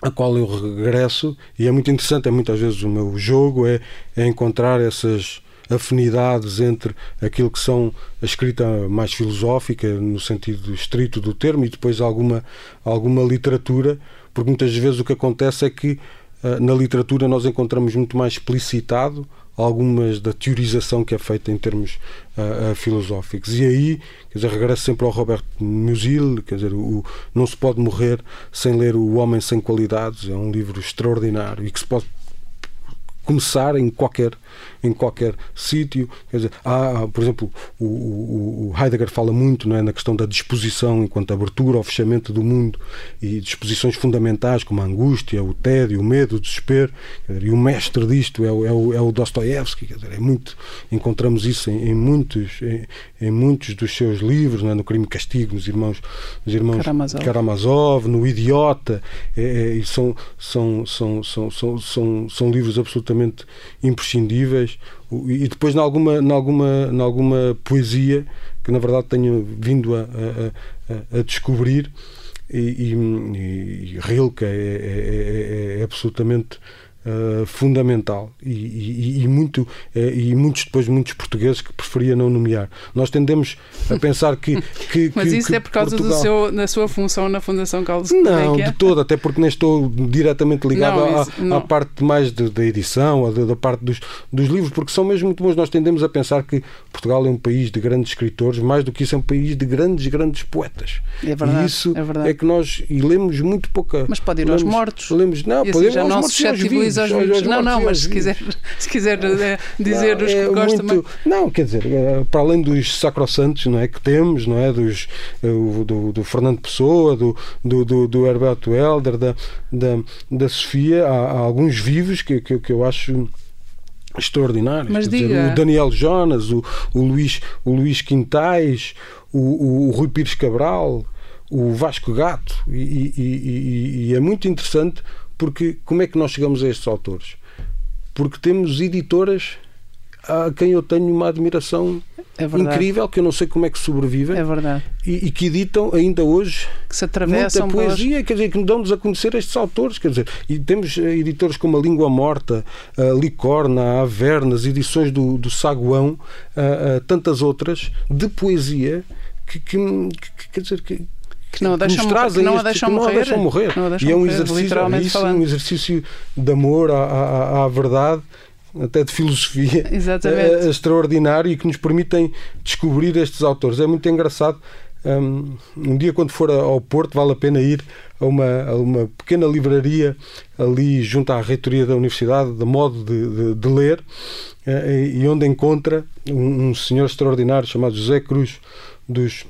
[SPEAKER 3] a qual eu regresso e é muito interessante, é muitas vezes o meu jogo é, é encontrar essas afinidades entre aquilo que são a escrita mais filosófica no sentido estrito do termo e depois alguma alguma literatura porque muitas vezes o que acontece é que uh, na literatura nós encontramos muito mais explicitado algumas da teorização que é feita em termos uh, uh, filosóficos. E aí, quer dizer, regresso sempre ao Roberto Musil, quer dizer, o, não se pode morrer sem ler O Homem Sem Qualidades, é um livro extraordinário e que se pode começar em qualquer em qualquer sítio. Quer dizer, há, por exemplo, o, o, Heidegger fala muito não é, na questão da disposição enquanto abertura ao fechamento do mundo e disposições fundamentais como a angústia, o tédio, o medo, o desespero. Dizer, e o mestre disto é o, é o, é o. Quer dizer, é muito, encontramos isso em, em muitos, em, em, muitos dos seus livros, é, no Crime e Castigo, nos Irmãos, nos irmãos Karamazov. Karamazov, no Idiota. É, é, são, são, são, são, são, são, são livros absolutamente imprescindíveis e depois, em alguma, em alguma, em alguma poesia que na verdade tenho vindo a, a, a descobrir, e, e, e Rilke é, é, é, é absolutamente Uh, fundamental. E, e, e muito uh, e muitos depois muitos portugueses que preferia não nomear. Nós tendemos a pensar que, que
[SPEAKER 2] mas
[SPEAKER 3] que,
[SPEAKER 2] isso
[SPEAKER 3] que
[SPEAKER 2] é por causa
[SPEAKER 3] Portugal...
[SPEAKER 2] do seu na sua função na Fundação Carlos
[SPEAKER 3] não de todo até porque nem estou diretamente ligado não, isso, à, à, parte mais de, da edição da, da, parte dos, dos livros porque são mesmo muito bons. Nós tendemos a pensar que Portugal é um país de grandes escritores mais do que isso é um país de grandes grandes poetas.
[SPEAKER 2] É verdade,
[SPEAKER 3] e isso
[SPEAKER 2] é, verdade.
[SPEAKER 3] é que nós e lemos muito pouca
[SPEAKER 2] mas pode ir aos mortos.
[SPEAKER 3] lemos não podemos
[SPEAKER 2] já não
[SPEAKER 3] se suscetibiliza
[SPEAKER 2] aos vivos não, não mas se quiser, se quiser eh, dizer
[SPEAKER 3] não,
[SPEAKER 2] os que
[SPEAKER 3] é
[SPEAKER 2] gosta
[SPEAKER 3] muito, Não, quer dizer, eh, para além dos sacrossantos não é, que temos, não é, dos, eh, do, do Fernando Pessoa, do, do, do, do Herberto Helder, da, da, da Sofia, há, há alguns vivos que, que, que eu acho extraordinários.
[SPEAKER 2] Mas diga...
[SPEAKER 3] Dizer, o Daniel Jonas, o, o, Luís, o Luís Quintais, o, o, o Rui Pires Cabral, o Vasco Gato, e, e, e, e, é muito interessante porque como é que nós chegamos a estes autores? Porque temos editoras a quem eu tenho uma admiração é incrível, que eu não sei como é que sobrevivem
[SPEAKER 2] é verdade.
[SPEAKER 3] E, e que editam ainda hoje muita poesia, pelas... quer dizer, que nos dão-nos a conhecer estes autores, quer dizer, e temos eh, editores como a Língua Morta, a Licorna, a Avernas, edições do, do Saguão, a, a tantas outras de poesia que, que, que quer dizer que
[SPEAKER 2] que não a deixam, que não a deixam,
[SPEAKER 3] que
[SPEAKER 2] morrer,
[SPEAKER 3] não a deixam morrer.
[SPEAKER 2] Não a deixam
[SPEAKER 3] e é um
[SPEAKER 2] morrer,
[SPEAKER 3] exercício, isso, um exercício de amor à, à, à verdade até de filosofia
[SPEAKER 2] é,
[SPEAKER 3] extraordinário e que nos permitem descobrir estes autores. É muito engraçado. Um, um, dia, quando for ao Porto, vale a pena ir a uma, a uma pequena livraria ali junto à reitoria da Universidade, de modo de, de, de ler, uh, e onde encontra um, um senhor extraordinário chamado José Cruz dos,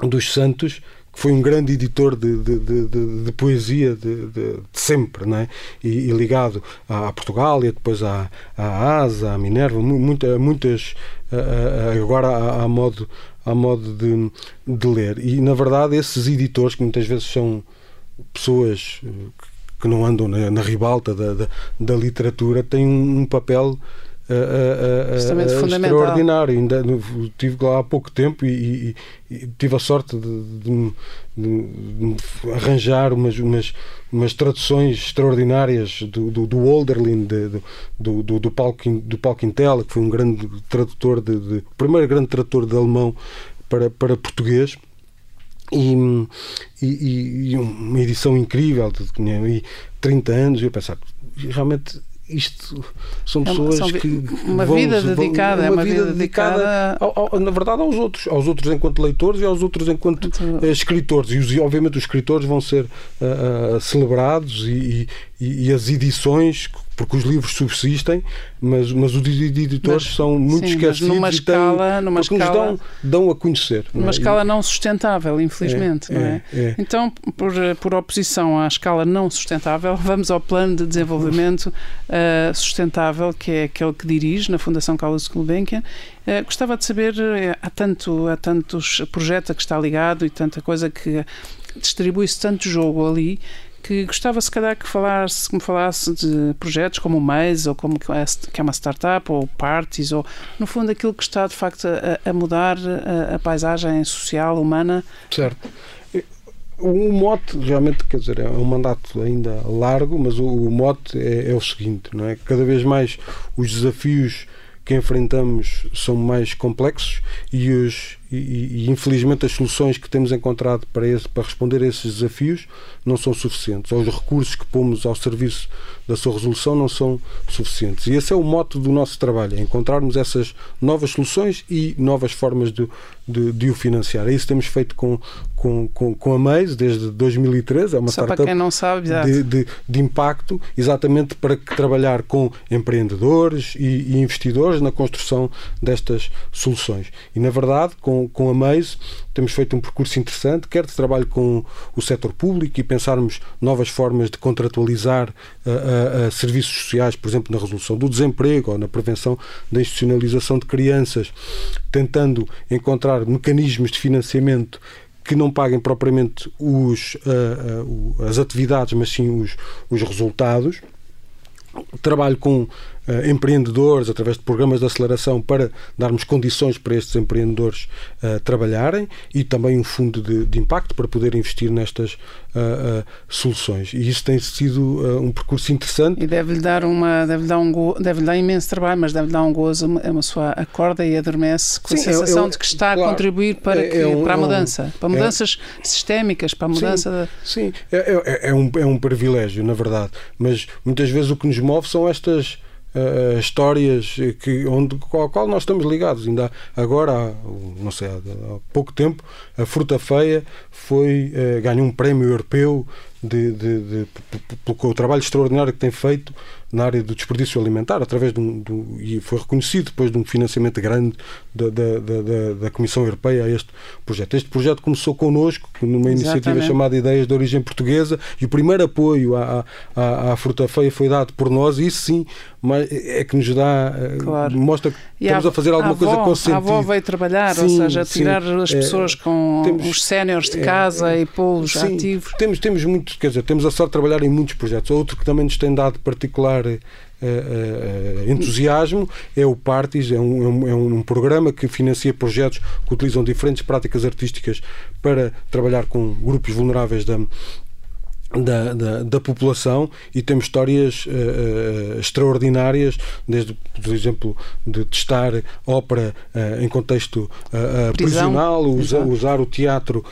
[SPEAKER 3] dos Santos, foi um grande editor de, de, de, de poesia de, sempre, não é? E, e, ligado a, Portugal e depois à, à Asa, à Minerva, muita, muitas agora a, modo, a modo de, de ler. E na verdade esses editores, que muitas vezes são pessoas eh, que não andam na, na ribalta da, da, da literatura, têm um papel uh, uh, extraordinário. Ainda estive lá há pouco tempo e, e, e tive a sorte de, de, de, de arranjar umas, umas, umas, traduções extraordinárias do, do, do Olderlin, do, do, do, Palkin, do Palkintel, que foi um grande tradutor, de, de, o primeiro grande tradutor de alemão para, para português. E, e, e, uma edição incrível, de 30 anos, e eu pensava, realmente isto são pessoas é uma, são, que
[SPEAKER 2] uma vão, vida dedicada
[SPEAKER 3] uma,
[SPEAKER 2] uma vida, vida dedicada, dedicada
[SPEAKER 3] ao, ao, na verdade aos outros. Aos outros enquanto leitores e aos outros enquanto uh, escritores. E os, obviamente os escritores vão ser uh, uh, celebrados e, e, e, as edições porque os livros subsistem, mas, mas os editores mas, são muito sim, esquecidos
[SPEAKER 2] numa escala, têm, numa escala,
[SPEAKER 3] nos dão, dão a conhecer.
[SPEAKER 2] Numa é? escala não sustentável, infelizmente. É, não é? é? Então, por, por oposição à escala não sustentável, vamos ao plano de desenvolvimento uh, sustentável, que é aquele que dirige na Fundação Carlos Gulbenkian. Uh, gostava de saber, uh, há, tanto, há tantos projetos a que está ligado e tanta coisa que distribui-se tanto jogo ali que gostava se calhar que falasse, que me falasse de projetos como o Maze ou como que é uma startup ou parties ou no fundo aquilo que está de facto a, a mudar a, a, paisagem social humana.
[SPEAKER 3] Certo. O mote realmente quer dizer é um mandato ainda largo, mas o, o mote é, é o seguinte, não é? Cada vez mais os desafios que enfrentamos são mais complexos e, os, e, e, infelizmente as soluções que temos encontrado para, esse, para responder a esses desafios não são suficientes, ou os recursos que pomos ao serviço da sua resolução não são suficientes. E esse é o mote do nosso trabalho, é encontrarmos essas novas soluções e novas formas de, de, de o financiar. É isso que temos feito com, com, com, com a Maze desde 2013, é uma
[SPEAKER 2] Só
[SPEAKER 3] startup
[SPEAKER 2] para quem não sabe,
[SPEAKER 3] de, de, de, impacto, exatamente para trabalhar com empreendedores e, e, investidores na construção destas soluções. E na verdade, com, com a Maze, temos feito um percurso interessante, quer de trabalho com o setor público e pensarmos novas formas de contratualizar uh, uh, uh, serviços sociais, por exemplo, na resolução do desemprego ou na prevenção da institucionalização de crianças, tentando encontrar mecanismos de financiamento que não paguem propriamente os, as atividades, mas sim os, os resultados. Trabalho com uh, empreendedores, através de programas de aceleração, para darmos condições para estes empreendedores uh, trabalharem e também um fundo de, de, impacto para poder investir nestas uh, soluções. E isso tem sido um percurso interessante.
[SPEAKER 2] E deve-lhe dar, uma, deve dar, um go, deve dar imenso trabalho, mas deve dar um gozo, a uma sua acorda e adormece com sim, a sensação é, é, de que está claro, a contribuir para, é, que, é um, para a é mudança, para é mudanças sistémicas, para a mudança
[SPEAKER 3] sim,
[SPEAKER 2] da...
[SPEAKER 3] Sim, é, é, um, é um privilégio, na verdade, mas muitas vezes o que nos move são estas uh, histórias que, onde, com a qual nós estamos ligados. Ainda agora, há, não sei, há, pouco tempo, a Fruta Feia foi, uh, ganhou um prémio europeu de, de, de, pelo trabalho extraordinário que tem feito na área do desperdício alimentar, através de um, do, e foi reconhecido depois de um financiamento grande da, da, da, da, Comissão Europeia a este projeto. Este projeto começou connosco, numa iniciativa Exatamente. chamada Ideias de Origem Portuguesa, e o primeiro apoio à, à, à fruta feia foi dado por nós, e isso sim mas é que nos dá, eh, claro. mostra que e estamos a, a, fazer alguma avó, coisa com sentido. A
[SPEAKER 2] avó veio trabalhar, sim, ou seja, tirar sim, as é, pessoas é, com temos, os séniores de casa é, e pô-los ativos.
[SPEAKER 3] Temos, temos muito, quer dizer, temos a sorte de trabalhar em muitos projetos. Outro que também nos tem dado particular uh, uh, entusiasmo é o Partis, é um, é um, programa que financia projetos que utilizam diferentes práticas artísticas para trabalhar com grupos vulneráveis da, da, da, da, população e temos histórias uh, extraordinárias, desde, por exemplo, de testar ópera em contexto prisional, usa, usar o teatro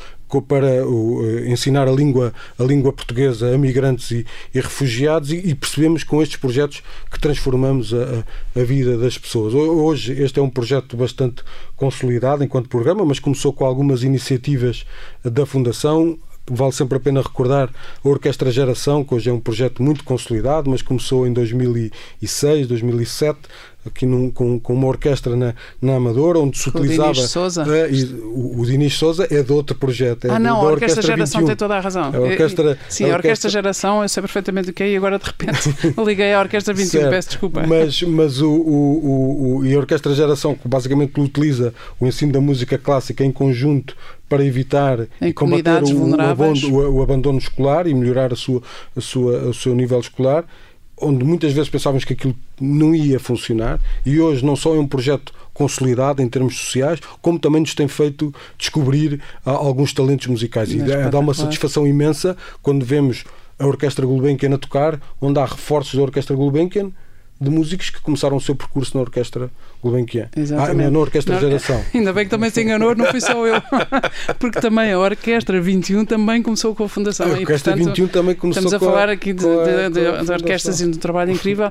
[SPEAKER 3] para o, ensinar a língua, a língua portuguesa a migrantes e, e refugiados e, e, percebemos com estes projetos que transformamos a, a, vida das pessoas. Hoje este é um projeto bastante consolidado enquanto programa, mas começou com algumas iniciativas da Fundação, vale sempre a pena recordar a Orquestra Geração, que hoje é um projeto muito consolidado, mas começou em 2006, 2007, aqui num, com, com uma orquestra na, na Amadora, onde se utilizava. O Dinis
[SPEAKER 2] Souza.
[SPEAKER 3] Uh, o, o Dinis Souza é de outro projeto. É
[SPEAKER 2] ah, não,
[SPEAKER 3] a
[SPEAKER 2] Orquestra, Geração 21. tem toda a razão.
[SPEAKER 3] A orquestra,
[SPEAKER 2] sim, a, a Orquestra Geração, eu sei perfeitamente o que é, e agora de repente liguei à Orquestra 21, certo. peço desculpa.
[SPEAKER 3] Mas, mas o, o, o, e a Orquestra Geração, que basicamente utiliza o ensino da música clássica em conjunto para evitar
[SPEAKER 2] em
[SPEAKER 3] e combater o,
[SPEAKER 2] vulneráveis.
[SPEAKER 3] o, o, abandono escolar e melhorar a sua, a sua, o seu nível escolar onde muitas vezes pensávamos que aquilo não ia funcionar e hoje não só é um projeto consolidado em termos sociais, como também nos tem feito descobrir ah, alguns talentos musicais. E dá uma satisfação imensa quando vemos a Orquestra Gulbenkian a tocar, onde há reforços da Orquestra Gulbenkian de músicos que começaram o seu percurso na Orquestra Gulbenkian.
[SPEAKER 2] Exatamente.
[SPEAKER 3] Ah, na Orquestra
[SPEAKER 2] não,
[SPEAKER 3] Geração.
[SPEAKER 2] Ainda bem que também se enganou, não fui só eu. Porque também a Orquestra 21 também começou com a Fundação.
[SPEAKER 3] A Orquestra
[SPEAKER 2] e, portanto,
[SPEAKER 3] 21 também começou
[SPEAKER 2] Estamos a falar aqui de, de, de,
[SPEAKER 3] de
[SPEAKER 2] orquestras e de um trabalho incrível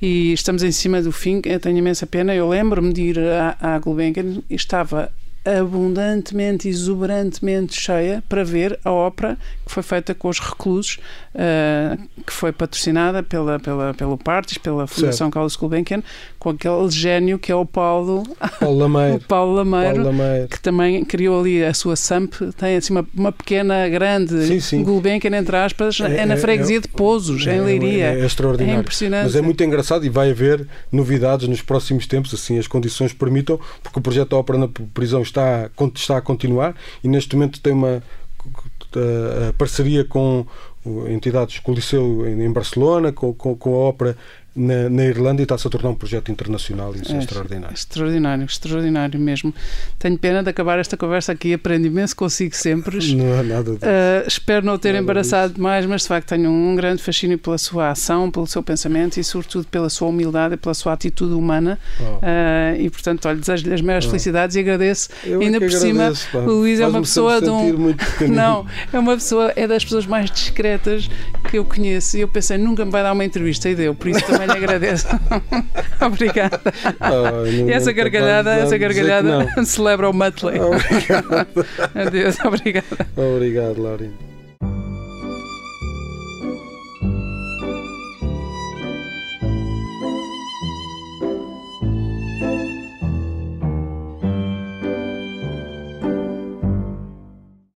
[SPEAKER 2] e estamos em cima do fim. Eu tenho imensa pena. Eu lembro-me de ir à, à Gulbenkian e estava abundantemente, exuberantemente cheia para ver a ópera que foi feita com os reclusos, uh, que foi patrocinada pela, pela, pelo Partis, pela Fundação certo. Carlos Gulbenkian, com aquele gênio que é o Paulo,
[SPEAKER 3] Paulo Lameiro,
[SPEAKER 2] o Paulo Lameiro,
[SPEAKER 3] Paulo Lameiro,
[SPEAKER 2] que também criou ali a sua SAMP, tem assim uma, uma pequena, grande sim, sim. Gulbenkian, entre aspas, é, é na freguesia é, de Pozos,
[SPEAKER 3] é,
[SPEAKER 2] em Leiria.
[SPEAKER 3] É, é extraordinário.
[SPEAKER 2] É impressionante.
[SPEAKER 3] Mas é muito engraçado e vai haver novidades nos próximos tempos, assim as condições permitam, porque o projeto da Ópera na Prisão está está, está a continuar e neste momento tem uma parceria com entidades o Liceu em Barcelona, com, com, com a ópera na, na, Irlanda e está-se a tornar um projeto internacional e isso é, é extraordinário.
[SPEAKER 2] Extraordinário, extraordinário mesmo. Tenho pena de acabar esta conversa aqui, aprendo imenso consigo sempre.
[SPEAKER 3] Não há nada disso.
[SPEAKER 2] Uh, espero não ter nada embaraçado disso. demais, mas de facto tenho um grande fascínio pela sua ação, pelo seu pensamento e sobretudo pela sua humildade e pela sua atitude humana. Oh. Uh, e portanto, olha, desejo-lhe as maiores oh. felicidades e agradeço.
[SPEAKER 3] Eu
[SPEAKER 2] Ainda
[SPEAKER 3] é
[SPEAKER 2] por cima, o Luís é uma pessoa de um.
[SPEAKER 3] não,
[SPEAKER 2] é uma pessoa, é das pessoas mais discretas que eu conheço e eu pensei, nunca me vai dar uma entrevista e deu, por isso também lhe agradeço. Obrigada. Oh, e essa gargalhada, essa gargalhada celebra o Muttley.
[SPEAKER 3] Obrigado.
[SPEAKER 2] Adeus, obrigada.
[SPEAKER 3] Obrigado, Laurinho.